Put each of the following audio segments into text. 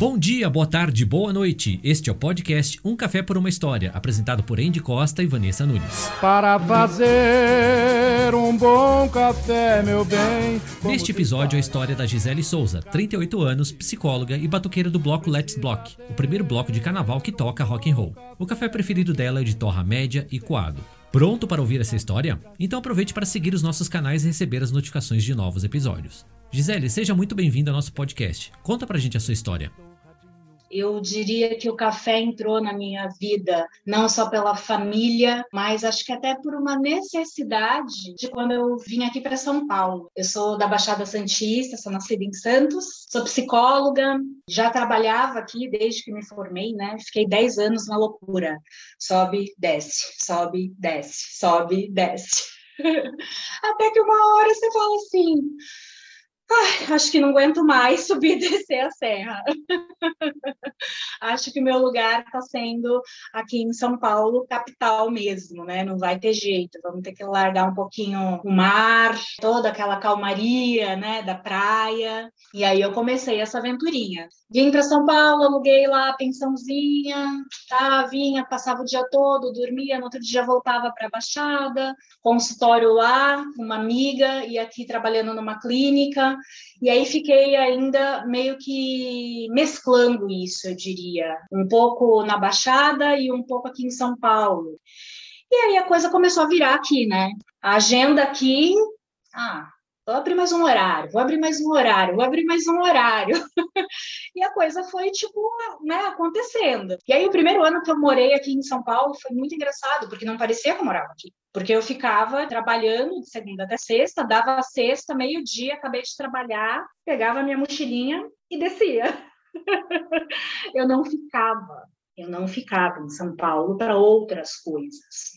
Bom dia, boa tarde, boa noite. Este é o podcast Um Café por uma História, apresentado por Andy Costa e Vanessa Nunes. Para fazer um bom café, meu bem. Neste episódio, a história da Gisele Souza, 38 anos, psicóloga e batuqueira do bloco Let's Block, o primeiro bloco de carnaval que toca rock and roll. O café preferido dela é de torra média e coado. Pronto para ouvir essa história? Então aproveite para seguir os nossos canais e receber as notificações de novos episódios. Gisele, seja muito bem-vinda ao nosso podcast. Conta pra gente a sua história. Eu diria que o café entrou na minha vida não só pela família, mas acho que até por uma necessidade de quando eu vim aqui para São Paulo. Eu sou da Baixada Santista, sou nascida em Santos, sou psicóloga, já trabalhava aqui desde que me formei, né? Fiquei 10 anos na loucura. Sobe, desce, sobe, desce, sobe, desce. Até que uma hora você fala assim: Ai, acho que não aguento mais subir e descer a serra. acho que o meu lugar está sendo aqui em São Paulo, capital mesmo, né? Não vai ter jeito. Vamos ter que largar um pouquinho o mar, toda aquela calmaria, né, da praia. E aí eu comecei essa aventurinha. Vim para São Paulo, aluguei lá a pensãozinha, tá? Vinha, passava o dia todo, dormia, no outro dia voltava para a Baixada, consultório lá, uma amiga, e aqui trabalhando numa clínica. E aí fiquei ainda meio que mesclando isso, eu diria, um pouco na Baixada e um pouco aqui em São Paulo. E aí a coisa começou a virar aqui, né? A agenda aqui, ah, vou abrir mais um horário, vou abrir mais um horário, vou abrir mais um horário. e a coisa foi, tipo, né, acontecendo. E aí, o primeiro ano que eu morei aqui em São Paulo foi muito engraçado, porque não parecia que eu morava aqui. Porque eu ficava trabalhando de segunda até sexta, dava sexta, meio-dia, acabei de trabalhar, pegava minha mochilinha e descia. eu não ficava, eu não ficava em São Paulo para outras coisas.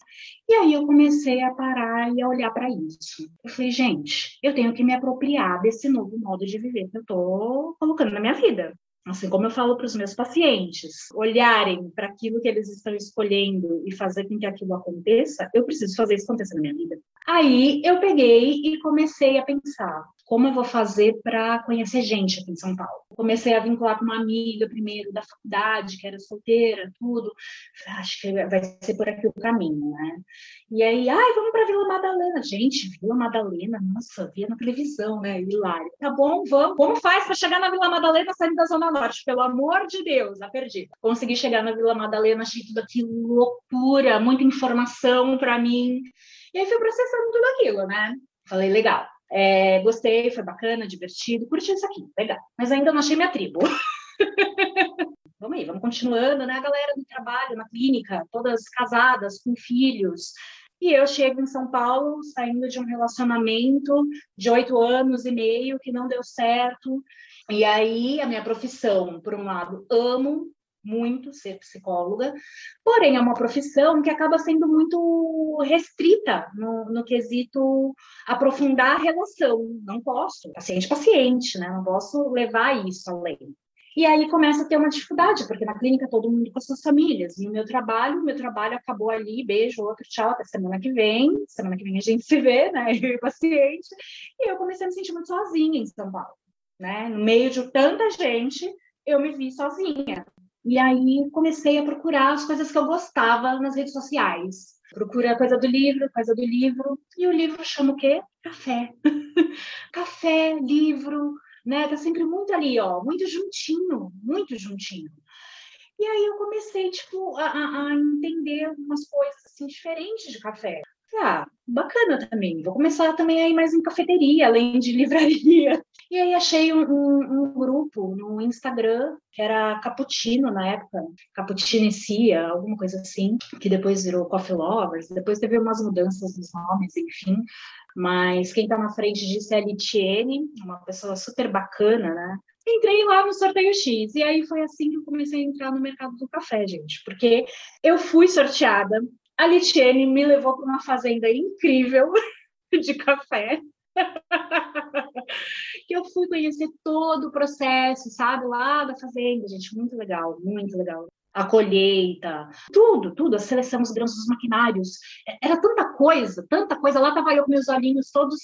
E aí eu comecei a parar e a olhar para isso. Eu falei, gente, eu tenho que me apropriar desse novo modo de viver que eu estou colocando na minha vida. Assim como eu falo para os meus pacientes, olharem para aquilo que eles estão escolhendo e fazer com que aquilo aconteça, eu preciso fazer isso acontecer na minha vida. Aí eu peguei e comecei a pensar, como eu vou fazer para conhecer gente aqui em São Paulo? Comecei a vincular com uma amiga primeiro da faculdade, que era solteira, tudo. Acho que vai ser por aqui o caminho, né? E aí, ai, vamos para Vila Madalena. Gente, Vila Madalena, nossa, via na televisão, né? Hilário. Tá bom, vamos. Como faz para chegar na Vila Madalena saindo da Zona Norte? Pelo amor de Deus, a perdi. Consegui chegar na Vila Madalena, achei tudo aquilo loucura, muita informação para mim. E aí fui processando tudo aquilo, né? Falei, legal, é, gostei, foi bacana, divertido, curti isso aqui, legal. Mas ainda não achei minha tribo. vamos aí, vamos continuando, né? A galera do trabalho, na clínica, todas casadas, com filhos. E eu chego em São Paulo, saindo de um relacionamento de oito anos e meio que não deu certo. E aí, a minha profissão, por um lado, amo, muito ser psicóloga, porém é uma profissão que acaba sendo muito restrita no, no quesito aprofundar a relação. Não posso, paciente-paciente, né? Não posso levar isso além. E aí começa a ter uma dificuldade, porque na clínica todo mundo com as suas famílias. E o meu trabalho, meu trabalho acabou ali, beijo, outro, tchau, até semana que vem. Semana que vem a gente se vê, né? Eu e o paciente. E eu comecei a me sentir muito sozinha em São Paulo, né? No meio de tanta gente, eu me vi sozinha. E aí comecei a procurar as coisas que eu gostava nas redes sociais. Procura coisa do livro, coisa do livro. E o livro chama o quê? Café. Café, livro, né? Tá sempre muito ali, ó, muito juntinho, muito juntinho. E aí eu comecei, tipo, a, a entender algumas coisas, assim, diferentes de café. Ah, bacana também. Vou começar também a ir mais em cafeteria, além de livraria. E aí achei um, um, um grupo no Instagram, que era Cappuccino na época, Cappuccino e Cia, alguma coisa assim, que depois virou Coffee Lovers, depois teve umas mudanças nos nomes, enfim. Mas quem está na frente disso é a Litiene, uma pessoa super bacana, né? entrei lá no sorteio X. E aí foi assim que eu comecei a entrar no mercado do café, gente. Porque eu fui sorteada a Litiene me levou para uma fazenda incrível de café. que eu fui conhecer todo o processo, sabe, lá da fazenda, gente, muito legal, muito legal. A colheita, tudo, tudo, a seleção dos grãos dos maquinários. Era tanta coisa, tanta coisa. Lá estava eu com meus olhinhos todos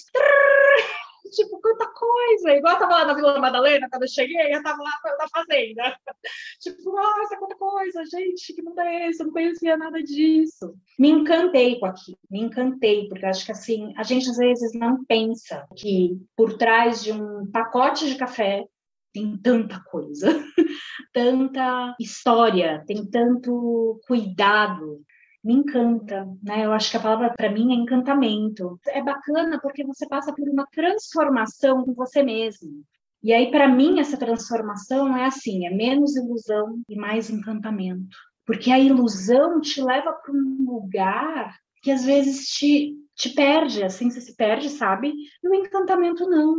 tipo, quanta coisa. Igual eu tava lá na Vila Madalena, quando eu cheguei, eu tava lá na fazenda. Tipo, nossa, quanta coisa, gente, que mundo é esse? Eu não conhecia nada disso. Me encantei com aquilo, me encantei, porque acho que assim, a gente às vezes não pensa que por trás de um pacote de café tem tanta coisa, tanta história, tem tanto cuidado, me encanta, né? Eu acho que a palavra para mim é encantamento. É bacana porque você passa por uma transformação com você mesmo. E aí para mim essa transformação é assim, é menos ilusão e mais encantamento. Porque a ilusão te leva para um lugar que às vezes te te perde, assim, você se perde, sabe? E o encantamento não,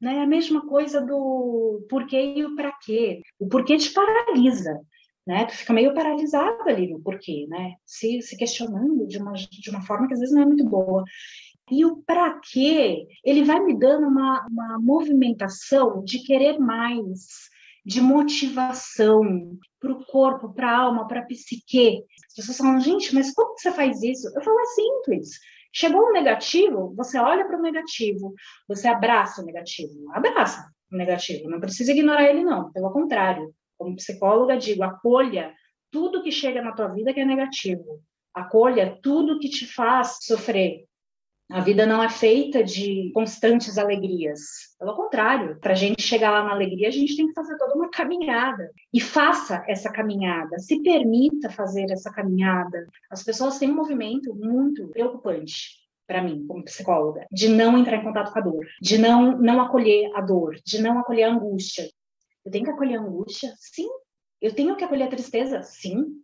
né? É a mesma coisa do porquê e o para quê. O porquê te paralisa né? Tu fica meio paralisado ali no porquê, né? Se, se questionando de uma, de uma forma que às vezes não é muito boa. E o para quê, ele vai me dando uma, uma movimentação de querer mais, de motivação para o corpo, para a alma, para a psique. As pessoas falam, gente, mas como você faz isso? Eu falo, é simples. Chegou um negativo, você olha para o negativo, você abraça o negativo. Abraça o negativo, não precisa ignorar ele, não. Pelo contrário, como psicóloga, digo: acolha tudo que chega na tua vida que é negativo. Acolha tudo que te faz sofrer. A vida não é feita de constantes alegrias. Pelo contrário, para a gente chegar lá na alegria, a gente tem que fazer toda uma caminhada. E faça essa caminhada, se permita fazer essa caminhada. As pessoas têm um movimento muito preocupante para mim, como psicóloga, de não entrar em contato com a dor, de não, não acolher a dor, de não acolher a angústia, eu tenho que acolher a angústia? Sim. Eu tenho que acolher a tristeza? Sim.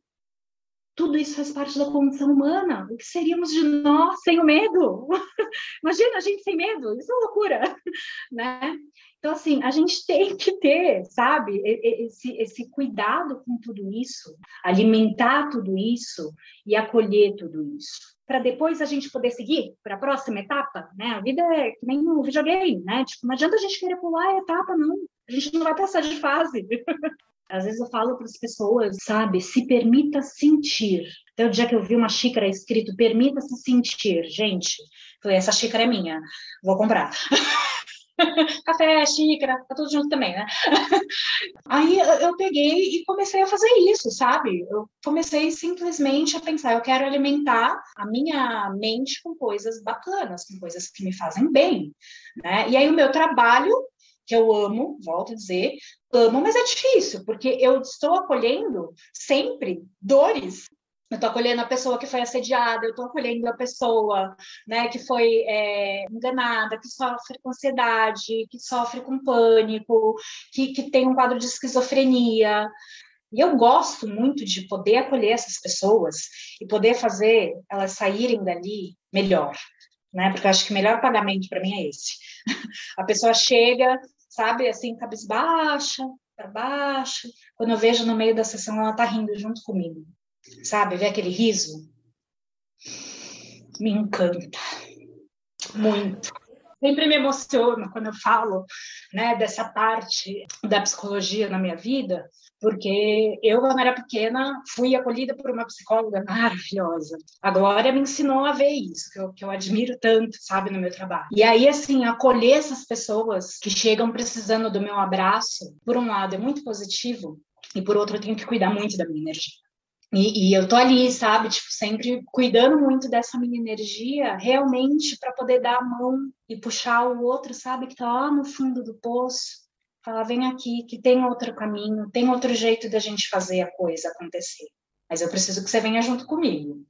Tudo isso faz parte da condição humana. O que seríamos de nós sem o medo? Imagina a gente sem medo, isso é loucura, né? Então, assim, a gente tem que ter, sabe, esse, esse cuidado com tudo isso, alimentar tudo isso e acolher tudo isso. Para depois a gente poder seguir para a próxima etapa, né? A vida é que nem um videogame, né? Tipo, não adianta a gente querer pular a etapa, não. A gente não vai passar de fase. Às vezes eu falo para as pessoas, sabe, se permita sentir. Até o dia que eu vi uma xícara escrito permita-se sentir, gente, falei, essa xícara é minha, vou comprar. Café, xícara, tá tudo junto também, né? Aí eu peguei e comecei a fazer isso, sabe? Eu comecei simplesmente a pensar, eu quero alimentar a minha mente com coisas bacanas, com coisas que me fazem bem, né? E aí o meu trabalho que eu amo, volto a dizer, amo, mas é difícil, porque eu estou acolhendo sempre dores. Eu estou acolhendo a pessoa que foi assediada, eu estou acolhendo a pessoa né, que foi é, enganada, que sofre com ansiedade, que sofre com pânico, que, que tem um quadro de esquizofrenia. E eu gosto muito de poder acolher essas pessoas e poder fazer elas saírem dali melhor, né? Porque eu acho que o melhor pagamento para mim é esse. A pessoa chega, sabe, assim, cabisbaixa, para baixo. Quando eu vejo no meio da sessão, ela tá rindo junto comigo, sabe? Ver aquele riso me encanta muito. Sempre me emociona quando eu falo, né, dessa parte da psicologia na minha vida, porque eu, quando era pequena, fui acolhida por uma psicóloga maravilhosa. A Glória me ensinou a ver isso, que eu, que eu admiro tanto, sabe, no meu trabalho. E aí, assim, acolher essas pessoas que chegam precisando do meu abraço, por um lado, é muito positivo, e por outro, eu tenho que cuidar muito da minha energia. E, e, eu tô ali, sabe, tipo, sempre cuidando muito dessa minha energia, realmente para poder dar a mão e puxar o outro, sabe, que tá lá no fundo do poço, falar, vem aqui, que tem outro caminho, tem outro jeito da gente fazer a coisa acontecer. Mas eu preciso que você venha junto comigo.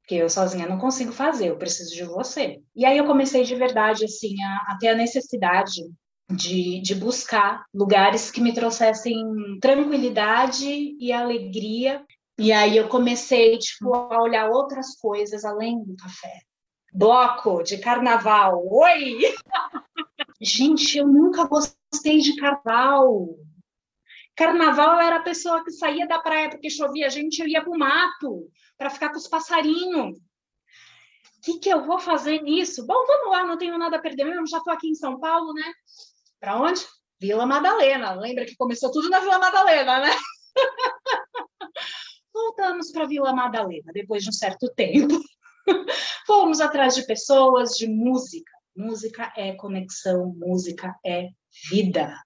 Porque eu sozinha não consigo fazer, eu preciso de você. E aí eu comecei de verdade, assim, a, a ter a necessidade de, de buscar lugares que me trouxessem tranquilidade e alegria. E aí eu comecei, tipo, a olhar outras coisas além do café. Bloco de carnaval. Oi! Gente, eu nunca gostei de carnaval. Carnaval era a pessoa que saía da praia porque chovia, gente, eu ia para o mato para ficar com os passarinhos. O que, que eu vou fazer nisso? Bom, vamos lá, não tenho nada a perder mesmo, já estou aqui em São Paulo, né? Para onde? Vila Madalena. Lembra que começou tudo na Vila Madalena, né? Voltamos para Vila Madalena depois de um certo tempo. Fomos atrás de pessoas, de música Música é conexão, música é vida.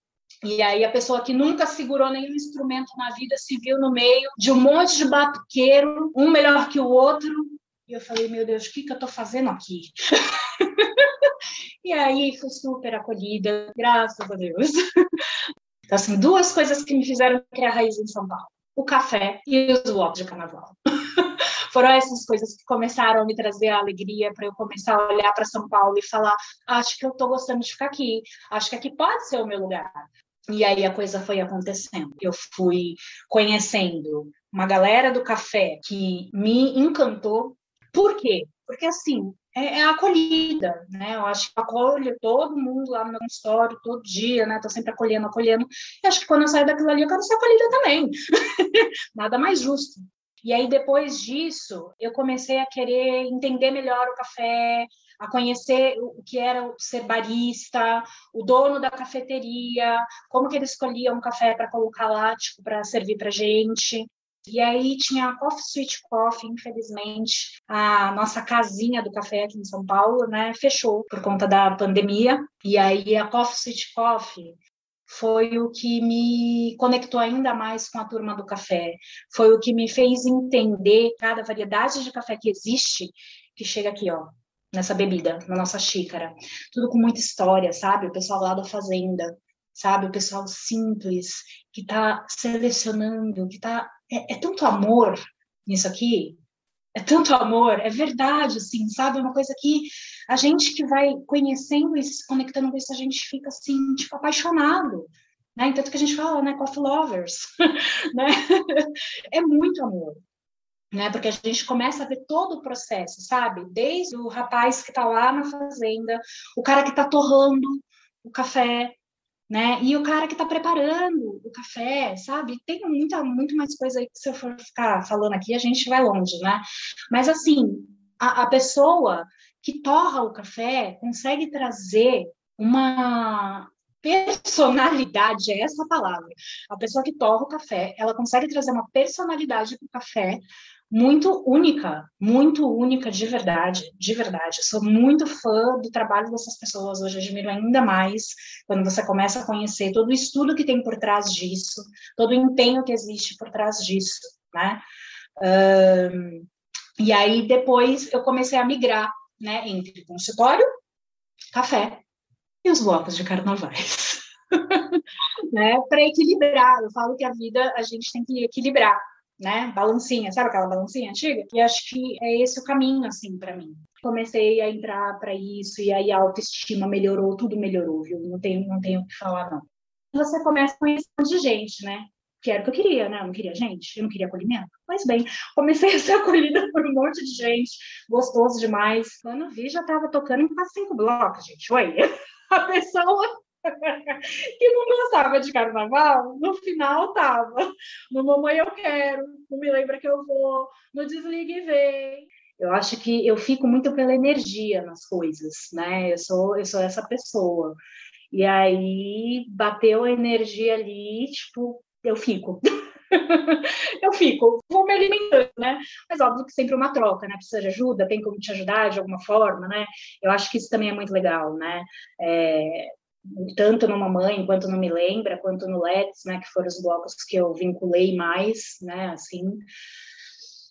E aí a pessoa que nunca segurou nenhum instrumento na vida se viu no meio de um monte de batuqueiro, um melhor que o outro. E eu falei, meu Deus, o que, que eu estou fazendo aqui? e aí fui super acolhida, graças a Deus. Então, assim, duas coisas que me fizeram criar raiz em São Paulo. O café e os blocos de carnaval. Foram essas coisas que começaram a me trazer a alegria para eu começar a olhar para São Paulo e falar: acho que eu estou gostando de ficar aqui, acho que aqui pode ser o meu lugar. E aí a coisa foi acontecendo. Eu fui conhecendo uma galera do café que me encantou. Por quê? Porque assim, é, é a acolhida, né? Eu acho que acolho todo mundo lá no meu consultório, todo dia, né? Tô sempre acolhendo, acolhendo. E acho que quando eu saio daquilo ali, eu quero ser acolhida também. Nada mais justo. E aí, depois disso, eu comecei a querer entender melhor o café, a conhecer o que era ser barista, o dono da cafeteria, como que ele escolhia um café para colocar lá, tipo, para servir para gente. E aí tinha a Coffee Sweet Coffee, infelizmente, a nossa casinha do café aqui em São Paulo, né, fechou por conta da pandemia. E aí a Coffee Sweet Coffee foi o que me conectou ainda mais com a turma do café, foi o que me fez entender cada variedade de café que existe, que chega aqui, ó, nessa bebida, na nossa xícara. Tudo com muita história, sabe? O pessoal lá da fazenda, sabe? O pessoal simples, que está selecionando, que está. É, é, tanto amor nisso aqui, é tanto amor, é verdade, assim, sabe? É uma coisa que a gente que vai conhecendo e se conectando com isso, a gente fica, assim, tipo, apaixonado. Né? Tanto que a gente fala, né, coffee lovers, né? É muito amor, né? Porque a gente começa a ver todo o processo, sabe? Desde o rapaz que está lá na fazenda, o cara que está torrando o café, né? E o cara que está preparando o café, sabe? Tem muita, muito mais coisa aí que se eu for ficar falando aqui, a gente vai longe, né? Mas assim, a, a pessoa que torra o café consegue trazer uma personalidade, é essa a palavra. A pessoa que torra o café, ela consegue trazer uma personalidade para o café muito única, muito única de verdade, de verdade. Eu sou muito fã do trabalho dessas pessoas, hoje admiro ainda mais quando você começa a conhecer todo o estudo que tem por trás disso, todo o empenho que existe por trás disso, né? Um, e aí depois eu comecei a migrar, né, entre consultório, café e os blocos de carnavais. né, para equilibrar, eu falo que a vida a gente tem que equilibrar, né? Balancinha, sabe aquela balancinha antiga? E acho que é esse o caminho, assim, para mim. Comecei a entrar para isso, e aí a autoestima melhorou, tudo melhorou, viu? Não tenho, não tenho o que falar, não. Você começa a conhecer monte de gente, né? que era o que eu queria, né? Eu não queria gente, eu não queria acolhimento. Mas bem, comecei a ser acolhida por um monte de gente, gostoso demais. Quando vi, já estava tocando em quase cinco blocos, gente. Oi! A pessoa que não gostava de carnaval, no final tava no Mamãe Eu Quero, não me lembra que eu vou, no Desligue e Vem. Eu acho que eu fico muito pela energia nas coisas, né? Eu sou, eu sou essa pessoa. E aí bateu a energia ali, tipo, eu fico. eu fico, vou me alimentando, né? Mas óbvio que sempre uma troca, né? Precisa de ajuda, tem como te ajudar de alguma forma, né? Eu acho que isso também é muito legal, né? É, tanto no Mamãe, quanto no Me Lembra, quanto no Let's, né, que foram os blocos que eu vinculei mais, né, assim,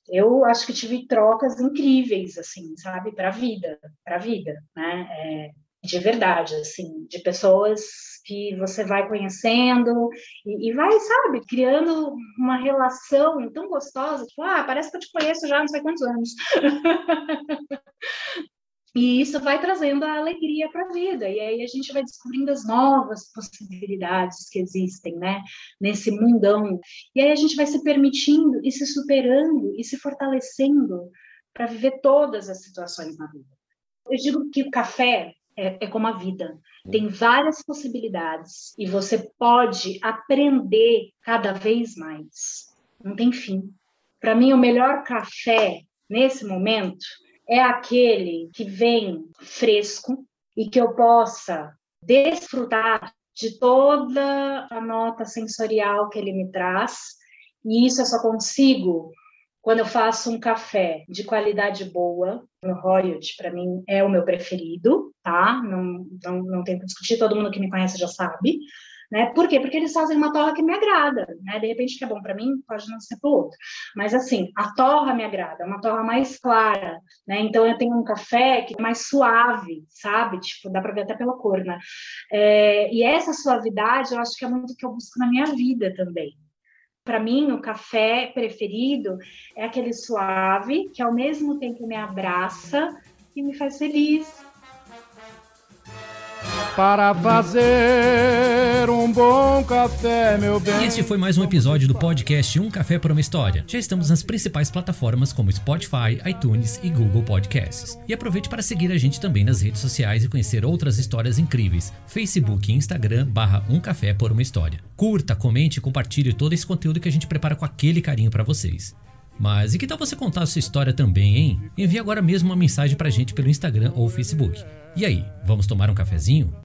eu acho que tive trocas incríveis, assim, sabe, para a vida, para a vida, né, é, de verdade, assim, de pessoas que você vai conhecendo e, e, vai, sabe, criando uma relação tão gostosa, tipo, ah, parece que eu te conheço já não sei quantos anos. E isso vai trazendo a alegria para a vida, e aí a gente vai descobrindo as novas possibilidades que existem, né, nesse mundão. E aí a gente vai se permitindo e se superando e se fortalecendo para viver todas as situações na vida. Eu digo que o café é, é como a vida, tem várias possibilidades e você pode aprender cada vez mais. Não tem fim. Para mim, o melhor café nesse momento é aquele que vem fresco e que eu possa desfrutar de toda a nota sensorial que ele me traz. E isso eu só consigo Quando eu faço um café de qualidade boa, o Royalty, para mim, é o meu preferido, tá? Não, não, não tem que discutir, todo mundo que me conhece já sabe. Né? Por quê? Porque eles fazem uma torra que me agrada, né? De repente, que é bom para mim, pode não ser para o outro. Mas, assim, a torra me agrada, é uma torra mais clara, né? Então, eu tenho um café que é mais suave, sabe? Tipo, dá para ver até pela cor, né? É, e essa suavidade, eu acho que é muito o que eu busco na minha vida também. Para mim, o café preferido é aquele suave, que ao mesmo tempo me abraça e me faz feliz, para fazer um bom café, meu bem. E este foi mais um episódio do podcast Um Café por uma História. Já estamos nas principais plataformas como Spotify, iTunes e Google Podcasts. E aproveite para seguir a gente também nas redes sociais e conhecer outras histórias incríveis. Facebook e Instagram barra Um Café por uma História. Curta, comente e compartilhe todo esse conteúdo que a gente prepara com aquele carinho para vocês. Mas e que tal você contar a sua história também, hein? Envie agora mesmo uma mensagem pra gente pelo Instagram ou Facebook. E aí, vamos tomar um cafezinho?